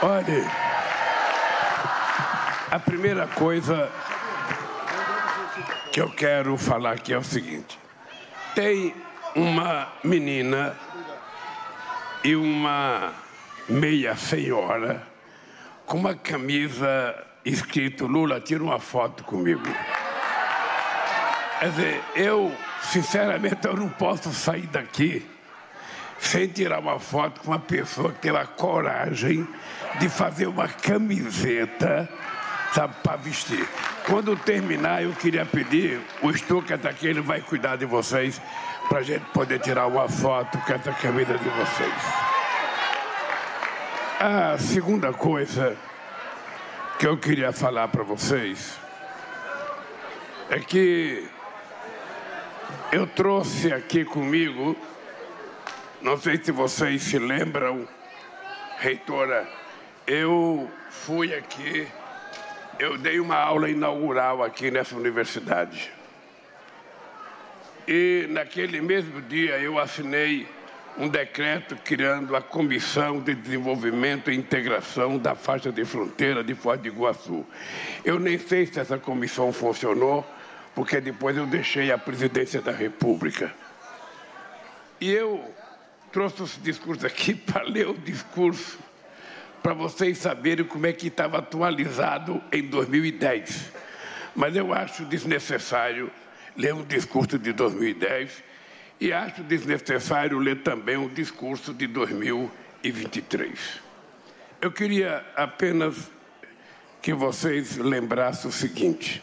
Olha, a primeira coisa que eu quero falar aqui é o seguinte: tem uma menina e uma meia senhora com uma camisa escrito Lula, tira uma foto comigo. Quer dizer, eu, sinceramente, eu não posso sair daqui sem tirar uma foto com uma pessoa que a coragem de fazer uma camiseta, sabe, para vestir. Quando terminar, eu queria pedir, o Stuka está aqui, ele vai cuidar de vocês, para a gente poder tirar uma foto com essa camisa de vocês. A segunda coisa que eu queria falar para vocês é que eu trouxe aqui comigo, não sei se vocês se lembram, reitora, eu fui aqui, eu dei uma aula inaugural aqui nessa universidade. E naquele mesmo dia eu assinei um decreto criando a Comissão de Desenvolvimento e Integração da Faixa de Fronteira de Foz Iguaçu. Eu nem sei se essa comissão funcionou, porque depois eu deixei a presidência da República. E eu trouxe esse discurso aqui para ler o discurso, para vocês saberem como é que estava atualizado em 2010. Mas eu acho desnecessário ler um discurso de 2010 e acho desnecessário ler também o discurso de 2023. Eu queria apenas que vocês lembrassem o seguinte: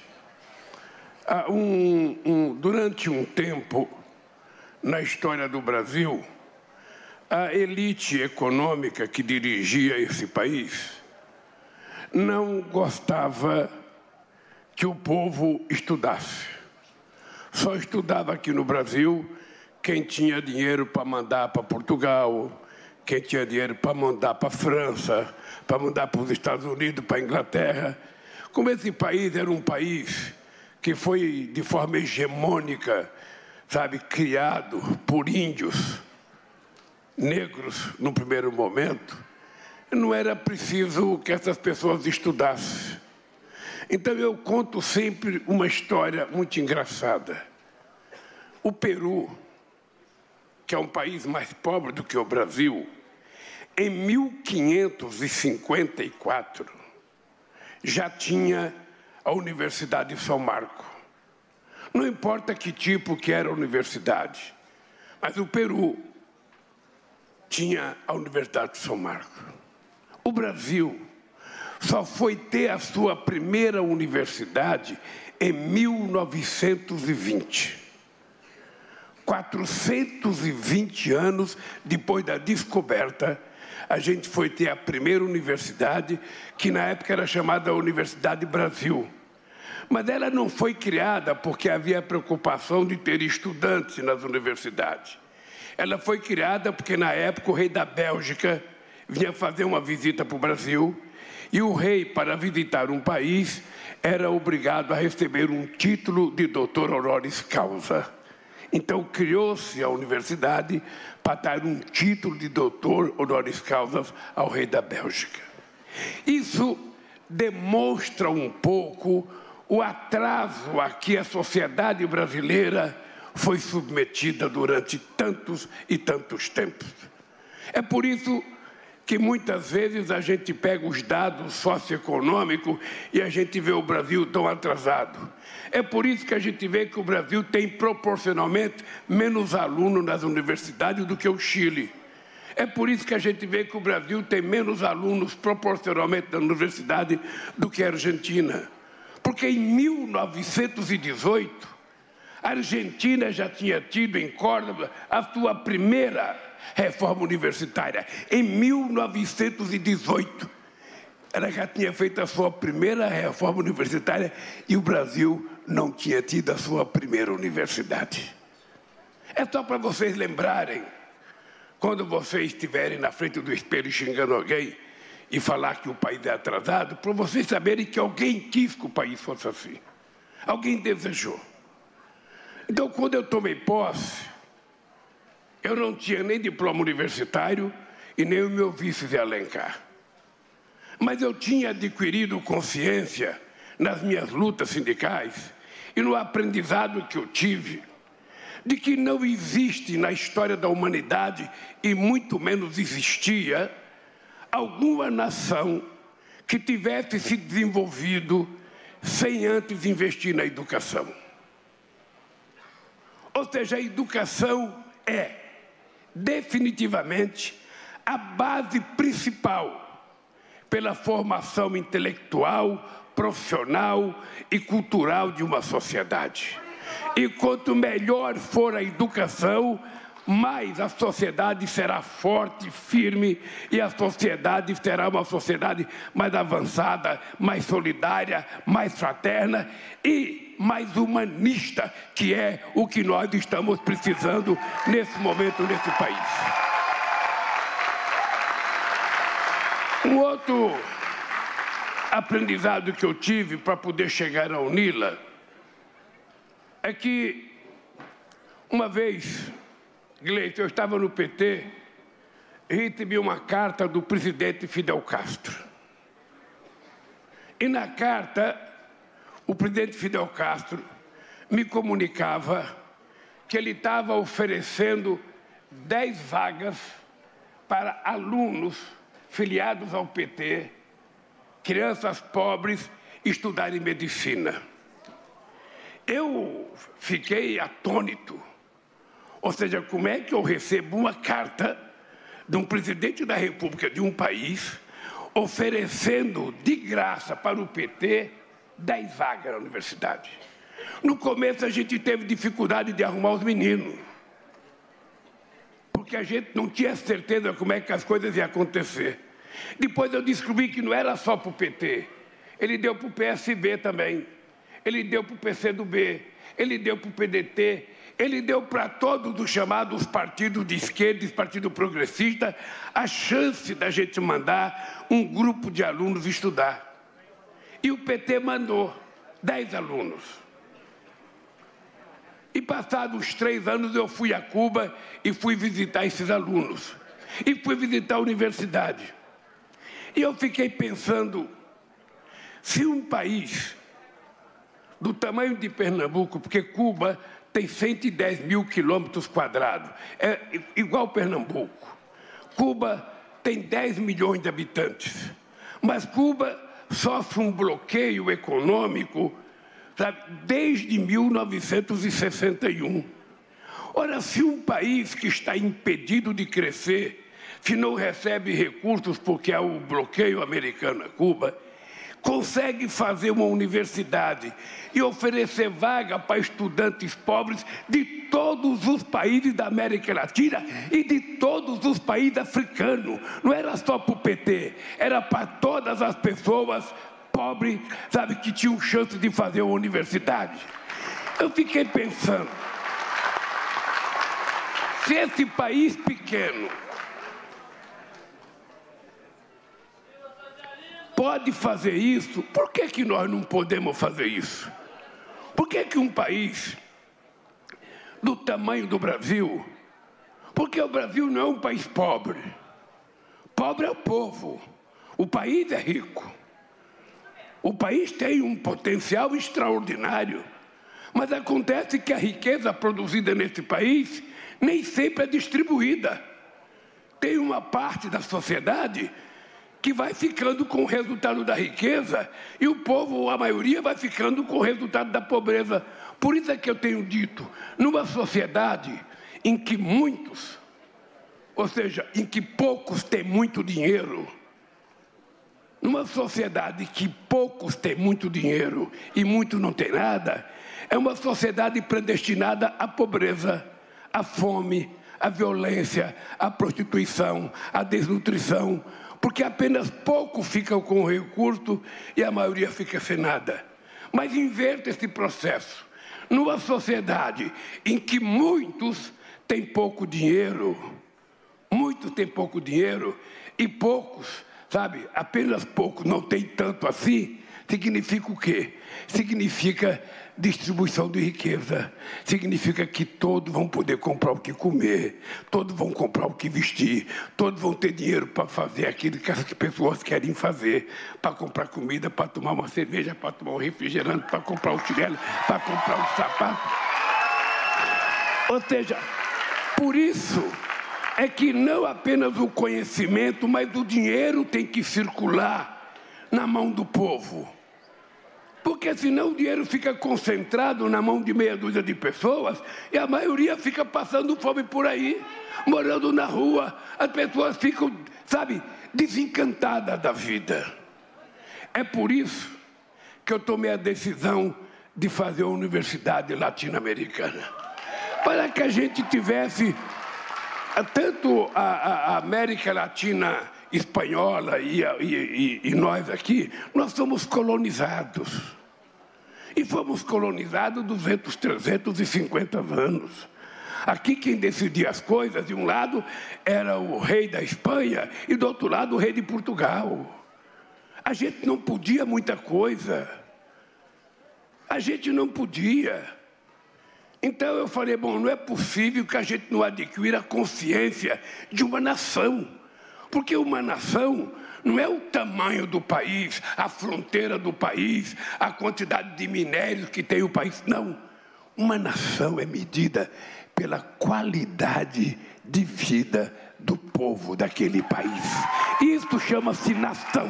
um, um, durante um tempo na história do Brasil, a elite econômica que dirigia esse país não gostava que o povo estudasse. Só estudava aqui no Brasil quem tinha dinheiro para mandar para Portugal, quem tinha dinheiro para mandar para França, para mandar para os Estados Unidos, para a Inglaterra. Como esse país era um país que foi de forma hegemônica, sabe, criado por índios negros no primeiro momento, não era preciso que essas pessoas estudassem. Então eu conto sempre uma história muito engraçada. O Peru que é um país mais pobre do que o Brasil, em 1554 já tinha a Universidade de São Marco. Não importa que tipo que era a universidade, mas o Peru tinha a Universidade de São Marco. O Brasil só foi ter a sua primeira universidade em 1920. 420 anos depois da descoberta, a gente foi ter a primeira universidade, que na época era chamada Universidade Brasil. Mas ela não foi criada porque havia preocupação de ter estudantes nas universidades. Ela foi criada porque, na época, o rei da Bélgica vinha fazer uma visita para o Brasil e o rei, para visitar um país, era obrigado a receber um título de doutor honoris causa. Então criou-se a universidade para dar um título de doutor honoris causa ao rei da Bélgica. Isso demonstra um pouco o atraso a que a sociedade brasileira foi submetida durante tantos e tantos tempos. É por isso que muitas vezes a gente pega os dados socioeconômicos e a gente vê o Brasil tão atrasado. É por isso que a gente vê que o Brasil tem proporcionalmente menos alunos nas universidades do que o Chile. É por isso que a gente vê que o Brasil tem menos alunos proporcionalmente na universidade do que a Argentina. Porque em 1918, a Argentina já tinha tido em Córdoba a sua primeira reforma universitária. Em 1918, ela já tinha feito a sua primeira reforma universitária e o Brasil não tinha tido a sua primeira universidade. É só para vocês lembrarem, quando vocês estiverem na frente do espelho xingando alguém e falar que o país é atrasado, para vocês saberem que alguém quis que o país fosse assim. Alguém desejou. Então, quando eu tomei posse, eu não tinha nem diploma universitário e nem o meu vice de Alencar. mas eu tinha adquirido consciência nas minhas lutas sindicais e no aprendizado que eu tive de que não existe na história da humanidade, e muito menos existia, alguma nação que tivesse se desenvolvido sem antes investir na educação. Ou seja, a educação é definitivamente a base principal pela formação intelectual, profissional e cultural de uma sociedade. E quanto melhor for a educação, mais a sociedade será forte, firme, e a sociedade será uma sociedade mais avançada, mais solidária, mais fraterna e mais humanista, que é o que nós estamos precisando nesse momento nesse país. Um outro aprendizado que eu tive para poder chegar ao Nila é que uma vez, Gleito, eu estava no PT e recebi uma carta do presidente Fidel Castro. E na carta, o presidente Fidel Castro me comunicava que ele estava oferecendo 10 vagas para alunos filiados ao PT, crianças pobres, estudarem medicina. Eu fiquei atônito. Ou seja, como é que eu recebo uma carta de um presidente da República de um país oferecendo de graça para o PT 10 vagas na universidade? No começo a gente teve dificuldade de arrumar os meninos, porque a gente não tinha certeza como é que as coisas iam acontecer. Depois eu descobri que não era só para o PT, ele deu para o PSB também ele deu para o PCdoB, ele deu para o PDT, ele deu para todos os chamados partidos de esquerda e partido progressista a chance da gente mandar um grupo de alunos estudar. E o PT mandou 10 alunos. E passados três anos eu fui a Cuba e fui visitar esses alunos. E fui visitar a universidade. E eu fiquei pensando, se um país do tamanho de Pernambuco, porque Cuba tem 110 mil quilômetros quadrados, é igual Pernambuco. Cuba tem 10 milhões de habitantes, mas Cuba sofre um bloqueio econômico sabe, desde 1961. Ora, se um país que está impedido de crescer, se não recebe recursos porque há o bloqueio americano a Cuba, consegue fazer uma universidade e oferecer vaga para estudantes pobres de todos os países da América Latina e de todos os países africanos. Não era só para o PT, era para todas as pessoas pobres, sabe, que tinham chance de fazer uma universidade. Eu fiquei pensando, se esse país pequeno pode fazer isso, por que, que nós não podemos fazer isso? Por que, que um país do tamanho do Brasil, porque o Brasil não é um país pobre, pobre é o povo, o país é rico, o país tem um potencial extraordinário, mas acontece que a riqueza produzida nesse país nem sempre é distribuída. Tem uma parte da sociedade que vai ficando com o resultado da riqueza e o povo, a maioria, vai ficando com o resultado da pobreza. Por isso é que eu tenho dito, numa sociedade em que muitos, ou seja, em que poucos têm muito dinheiro, numa sociedade que poucos têm muito dinheiro e muitos não têm nada, é uma sociedade predestinada à pobreza, à fome, à violência, à prostituição, à desnutrição, porque apenas pouco ficam com o recurso e a maioria fica sem nada. Mas inverta esse processo. Numa sociedade em que muitos têm pouco dinheiro, muitos têm pouco dinheiro e poucos sabe, apenas pouco, não tem tanto assim, significa o quê? Significa distribuição de riqueza. Significa que todos vão poder comprar o que comer, todos vão comprar o que vestir, todos vão ter dinheiro para fazer aquilo que as pessoas querem fazer, para comprar comida, para tomar uma cerveja, para tomar um refrigerante, para comprar o chinelo, para comprar o sapato. Ou seja, por isso é que não apenas o conhecimento, mas o dinheiro tem que circular na mão do povo. Porque senão o dinheiro fica concentrado na mão de meia dúzia de pessoas e a maioria fica passando fome por aí, morando na rua. As pessoas ficam, sabe, desencantadas da vida. É por isso que eu tomei a decisão de fazer a Universidade Latino-Americana. Para que a gente tivesse tanto a, a América Latina espanhola e, e, e, nós aqui, nós somos colonizados. E fomos colonizados 200, 350 anos. Aqui quem decidia as coisas, de um lado era o rei da Espanha e do outro lado o rei de Portugal. A gente não podia muita coisa. A gente não podia. Então eu falei, bom, não é possível que a gente não adquira a consciência de uma nação. Porque uma nação não é o tamanho do país, a fronteira do país, a quantidade de minérios que tem o país. Não. Uma nação é medida pela qualidade de vida do povo daquele país. Isso chama-se nação.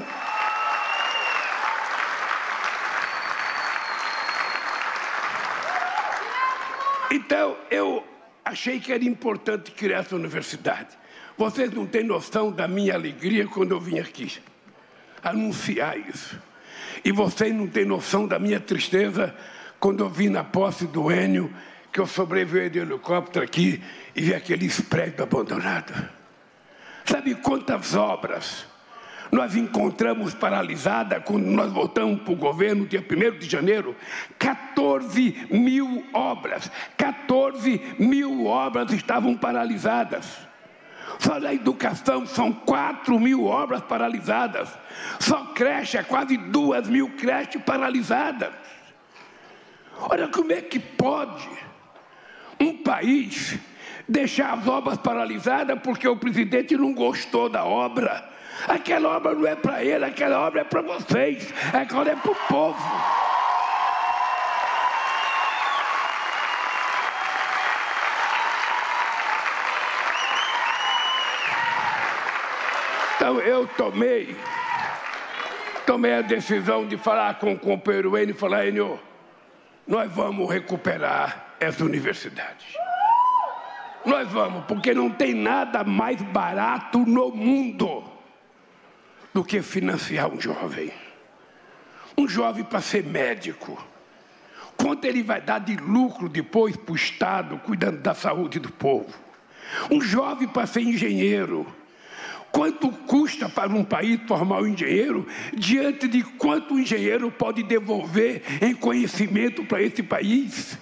Então, eu achei que era importante criar essa universidade. Vocês não têm noção da minha alegria quando eu vim aqui anunciar isso. E vocês não têm noção da minha tristeza quando eu vim na posse do Enio, que eu sobrevivi de helicóptero aqui e vi aqueles prédios abandonados. Sabe quantas obras nós encontramos paralisada quando nós voltamos para o governo, dia 1 de janeiro? 14 mil obras. 14 mil obras estavam paralisadas. Só na educação são 4 mil obras paralisadas. Só creche, é quase 2 mil creches paralisadas. Olha como é que pode um país deixar as obras paralisadas porque o presidente não gostou da obra. Aquela obra não é para ele, aquela obra é para vocês, aquela é para o povo. Então eu tomei, tomei a decisão de falar com o companheiro Enio e falar, Enio, nós vamos recuperar essa universidade. Nós vamos, porque não tem nada mais barato no mundo do que financiar um jovem. Um jovem para ser médico. Quanto ele vai dar de lucro depois para o Estado, cuidando da saúde do povo? Um jovem para ser engenheiro Quanto custa para um país formar um engenheiro, diante de quanto o engenheiro pode devolver em conhecimento para esse país?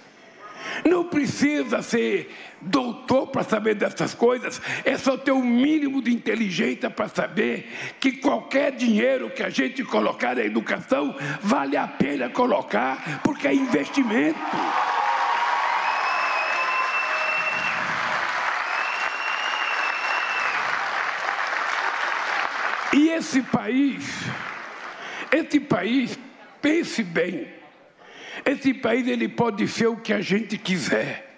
Não precisa ser doutor para saber dessas coisas, é só ter o um mínimo de inteligência para saber que qualquer dinheiro que a gente colocar na educação vale a pena colocar, porque é investimento. E esse país, esse país, pense bem, esse país ele pode ser o que a gente quiser.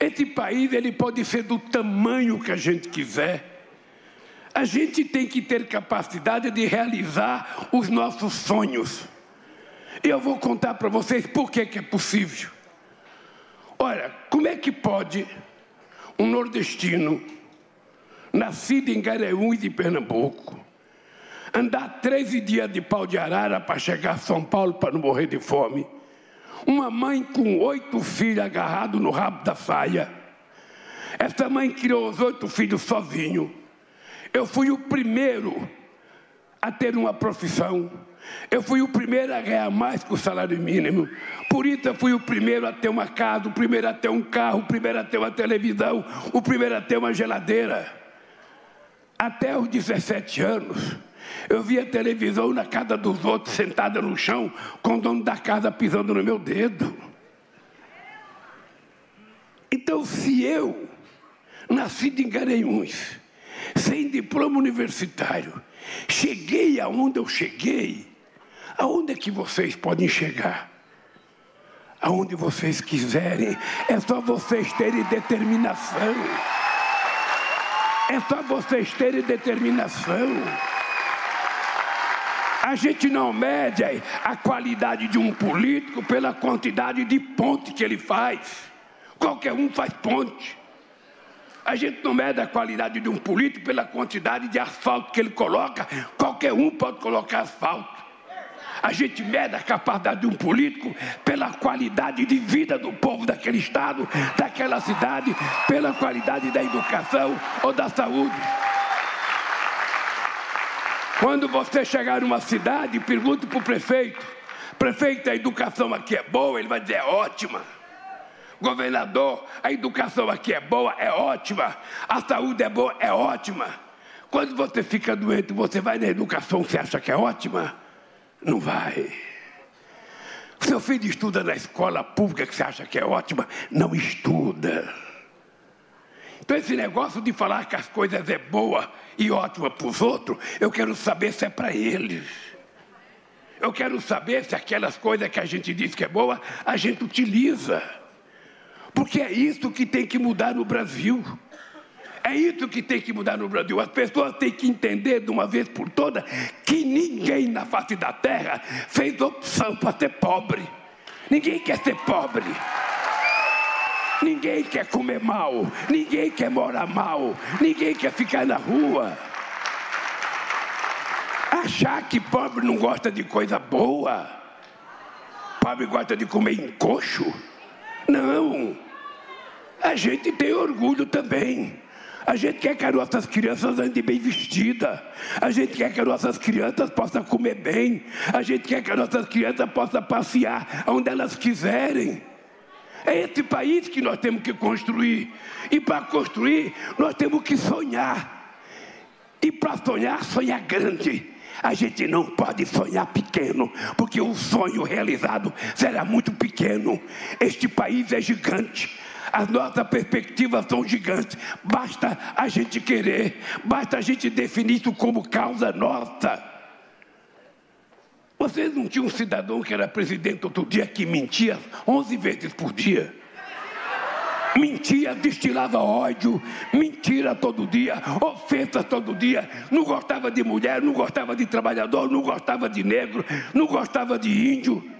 Esse país ele pode ser do tamanho que a gente quiser. A gente tem que ter capacidade de realizar os nossos sonhos. E eu vou contar para vocês por que, é possível. Olha, como é que pode um nordestino nascido em Garanhuns de Pernambuco, andar 13 dias de pau de arara para chegar a São Paulo para não morrer de fome. Uma mãe com oito filhos agarrados no rabo da saia. Essa mãe criou os oito filhos sozinho. Eu fui o primeiro a ter uma profissão. Eu fui o primeiro a ganhar mais que o salário mínimo. Por isso eu fui o primeiro a ter uma casa, o primeiro a ter um carro, o primeiro a ter uma televisão, o primeiro a ter uma geladeira. Até os 17 anos, Eu via televisão na casa dos outros, sentada no chão, com o dono da casa pisando no meu dedo. Então, se eu, nascido em Garanhuns, sem diploma universitário, cheguei aonde eu cheguei, aonde é que vocês podem chegar? Aonde vocês quiserem, é só vocês terem determinação. É só vocês terem determinação. A gente não mede a qualidade de um político pela quantidade de ponte que ele faz. Qualquer um faz ponte. A gente não mede a qualidade de um político pela quantidade de asfalto que ele coloca. Qualquer um pode colocar asfalto. A gente mede a capacidade de um político pela qualidade de vida do povo daquele estado, daquela cidade, pela qualidade da educação ou da saúde. Quando você chegar numa cidade, pergunte para o prefeito: prefeito, a educação aqui é boa? Ele vai dizer: é ótima. Governador, a educação aqui é boa, é ótima. A saúde é boa, é ótima. Quando você fica doente, você vai na educação, você acha que é ótima? Não vai. Seu filho estuda na escola pública que você acha que é ótima, não estuda. Então, esse negócio de falar que as coisas é boa e ótima para os outros, eu quero saber se é para eles. Eu quero saber se aquelas coisas que a gente diz que é boa, a gente utiliza. Porque é isso que tem que mudar no Brasil. É isso que tem que mudar no Brasil. As pessoas têm que entender de uma vez por todas que ninguém na face da terra fez opção para ser pobre. Ninguém quer ser pobre. Ninguém quer comer mal. Ninguém quer morar mal. Ninguém quer ficar na rua. Achar que pobre não gosta de coisa boa. Pobre gosta de comer encoxo. Não. A gente tem orgulho também. A gente quer que as nossas crianças andem bem vestidas. A gente quer que as nossas crianças possam comer bem. A gente quer que as nossas crianças possam passear onde elas quiserem. É esse país que nós temos que construir. E para construir, nós temos que sonhar. E para sonhar, sonhar grande. A gente não pode sonhar pequeno, porque o sonho realizado será muito pequeno. Este país é gigante as nossas perspectivas são gigantes. Basta a gente querer, basta a gente definir isso como causa nossa. Vocês não tinham um cidadão que era presidente outro dia que mentia 11 vezes por dia? Mentia, destilava ódio, mentira todo dia, ofensa todo dia, não gostava de mulher, não gostava de trabalhador, não gostava de negro, não gostava de índio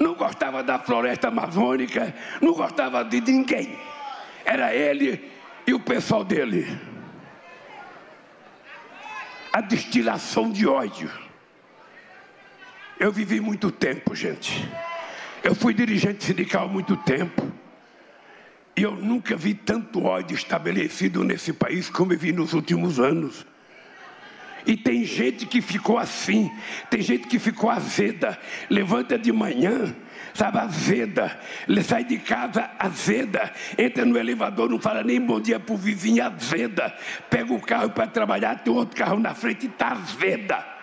não gostava da floresta amazônica, não gostava de ninguém. Era ele e o pessoal dele. A destilação de ódio. Eu vivi muito tempo, gente. Eu fui dirigente sindical muito tempo. E eu nunca vi tanto ódio estabelecido nesse país como eu vi nos últimos anos. E tem gente que ficou assim, tem gente que ficou azeda, levanta de manhã, sabe, azeda, sai de casa azeda, entra no elevador, não fala nem bom dia pro vizinho, azeda, pega o carro para trabalhar, tem outro carro na frente e está azeda.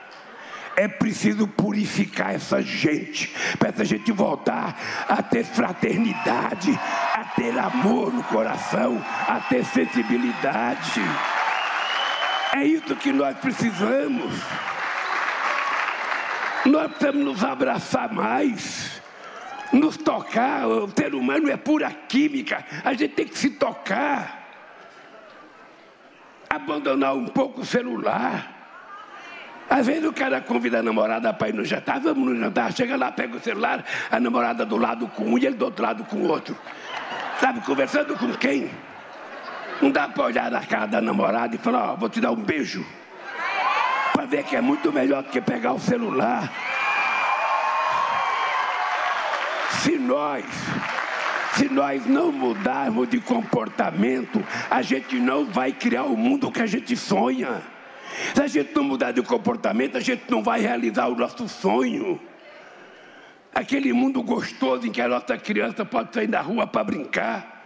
É preciso purificar essa gente, para essa gente voltar a ter fraternidade, a ter amor no coração, a ter sensibilidade. É isso que nós precisamos. Nós precisamos nos abraçar mais, nos tocar. O ser humano é pura química, a gente tem que se tocar. Abandonar um pouco o celular. Às vezes o cara convida a namorada para ir no jantar, vamos no jantar, chega lá, pega o celular, a namorada do lado com um e ele do outro lado com o outro. Sabe, conversando com quem? Não dá para olhar na cara da namorada e falar, ó, oh, vou te dar um beijo. Para ver que é muito melhor do que pegar o celular. Se nós, se nós não mudarmos de comportamento, a gente não vai criar o mundo que a gente sonha. Se a gente não mudar de comportamento, a gente não vai realizar o nosso sonho. Aquele mundo gostoso em que a nossa criança pode sair na rua para brincar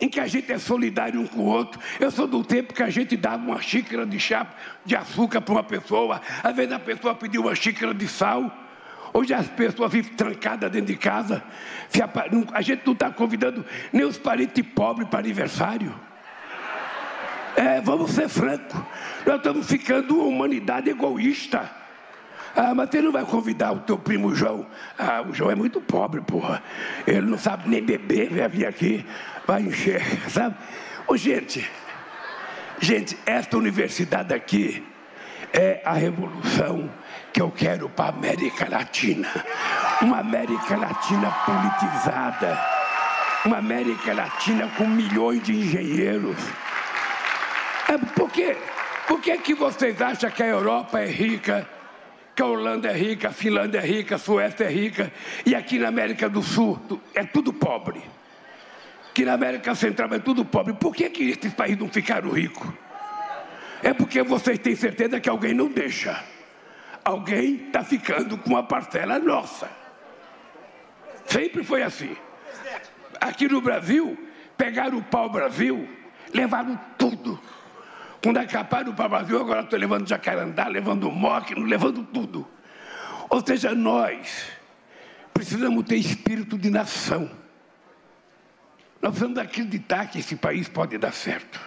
em que a gente é solidário um com o outro. Eu sou do tempo que a gente dava uma xícara de chá de açúcar para uma pessoa, às vezes a pessoa pediu uma xícara de sal. Hoje as pessoas vivem trancadas dentro de casa. A gente não está convidando nem os parentes pobres para aniversário. É, vamos ser francos. Nós estamos ficando uma humanidade egoísta. Ah, mas você não vai convidar o teu primo João? Ah, o João é muito pobre, porra. Ele não sabe nem beber, vai vir aqui, vai encher, sabe? Ô, gente, gente, esta universidade aqui é a revolução que eu quero para a América Latina. Uma América Latina politizada. Uma América Latina com milhões de engenheiros. É, por quê? Por que, que vocês acham que a Europa é rica? que a Holanda é rica, a Finlândia é rica, a Suécia é rica, e aqui na América do Sul é tudo pobre. Que na América Central é tudo pobre. Por que, que esses países não ficaram ricos? É porque vocês têm certeza que alguém não deixa. Alguém está ficando com uma parcela nossa. Sempre foi assim. Aqui no Brasil, pegaram o pau-brasil, levaram tudo. Quando acabaram para o Brasil, agora estou levando jacarandá, levando moque, levando tudo. Ou seja, nós precisamos ter espírito de nação. Nós precisamos acreditar que esse país pode dar certo.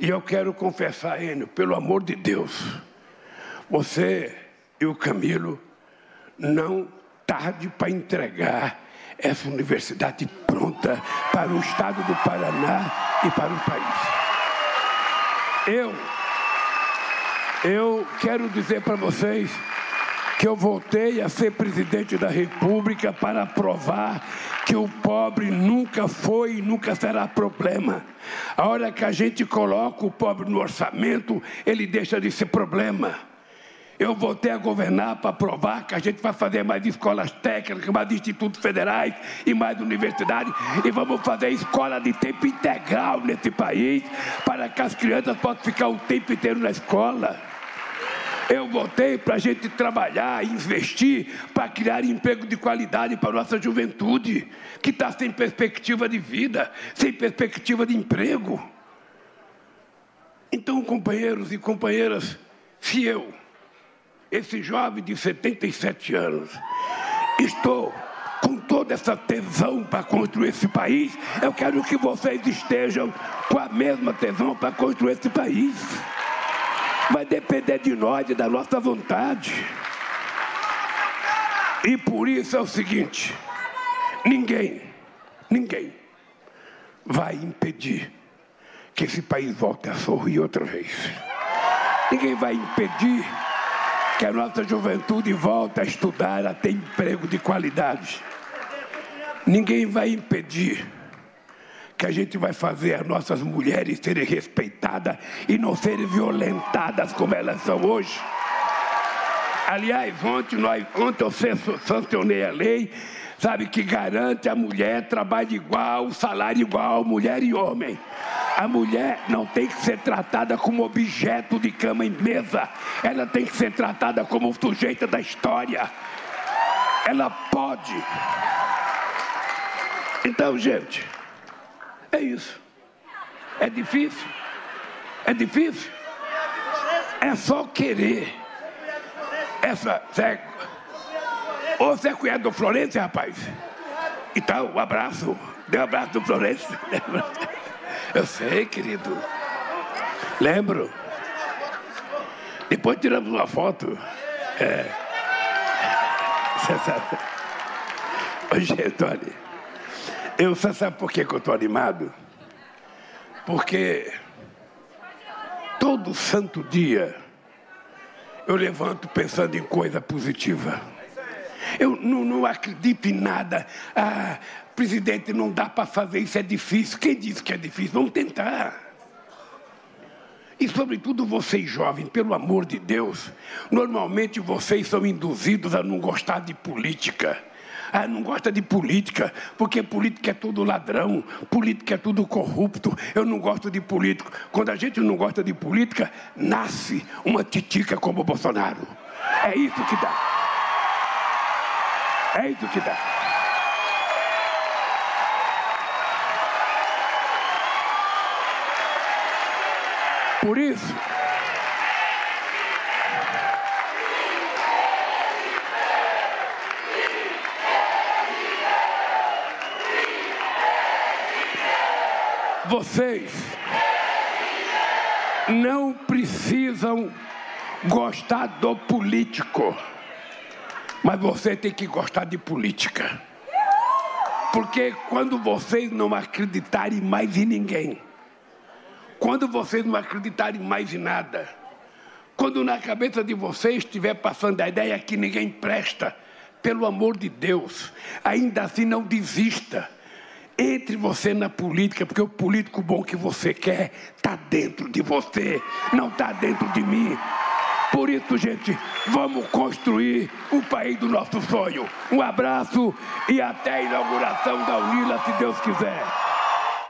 E eu quero confessar, Enio, pelo amor de Deus, você e o Camilo não tarde para entregar essa universidade pronta para o estado do Paraná e para o país. Eu, eu quero dizer para vocês que eu voltei a ser presidente da República para provar que o pobre nunca foi e nunca será problema. A hora que a gente coloca o pobre no orçamento, ele deixa de ser problema. Eu voltei a governar para provar que a gente vai fazer mais escolas técnicas, mais institutos federais e mais universidades. E vamos fazer escola de tempo integral nesse país, para que as crianças possam ficar o tempo inteiro na escola. Eu voltei para a gente trabalhar, investir, para criar emprego de qualidade para a nossa juventude, que está sem perspectiva de vida, sem perspectiva de emprego. Então, companheiros e companheiras, se eu esse jovem de 77 anos. Estou com toda essa tesão para construir esse país. Eu quero que vocês estejam com a mesma tesão para construir esse país. Vai depender de nós e da nossa vontade. E por isso é o seguinte: ninguém, ninguém vai impedir que esse país volte a sorrir outra vez. Ninguém vai impedir que a nossa juventude volte a estudar, a ter emprego de qualidade. Ninguém vai impedir que a gente vai fazer as nossas mulheres serem respeitadas e não serem violentadas como elas são hoje. Aliás, ontem, nós, ontem eu sancionei a lei, sabe, que garante a mulher trabalho igual, salário igual, mulher e homem. A mulher não tem que ser tratada como objeto de cama e mesa. Ela tem que ser tratada como sujeita da história. Ela pode. Então, gente, é isso. É difícil? É difícil? É só querer. Essa. Zé, ô, você é cunhado do Florencio, rapaz? Então, um abraço. Dê um abraço do Florencio. Eu sei, querido. Lembro. Depois tiramos uma foto. É. Você sabe. Ô, gente, olha. Eu, você sabe por que, que eu estou animado? Porque todo santo dia eu levanto pensando em coisa positiva. Eu não, não acredito em nada. Ah, presidente, não dá para fazer isso, é difícil. Quem disse que é difícil? Vamos tentar. E, sobretudo, vocês jovens, pelo amor de Deus, normalmente vocês são induzidos a não gostar de política. Ah, não gosta de política, porque política é tudo ladrão, política é tudo corrupto. Eu não gosto de político. Quando a gente não gosta de política, nasce uma titica como o Bolsonaro. É isso que dá. É isso que dá. Por isso, vocês não precisam gostar do político mas você tem que gostar de política. Porque quando vocês não acreditarem mais em ninguém, quando vocês não acreditarem mais em nada, quando na cabeça de vocês estiver passando a ideia que ninguém presta, pelo amor de Deus, ainda assim não desista. Entre você na política, porque o político bom que você quer está dentro de você, não está dentro de mim. Por isso, gente, vamos construir o país do nosso sonho. Um abraço e até a inauguração da Unila, se Deus quiser.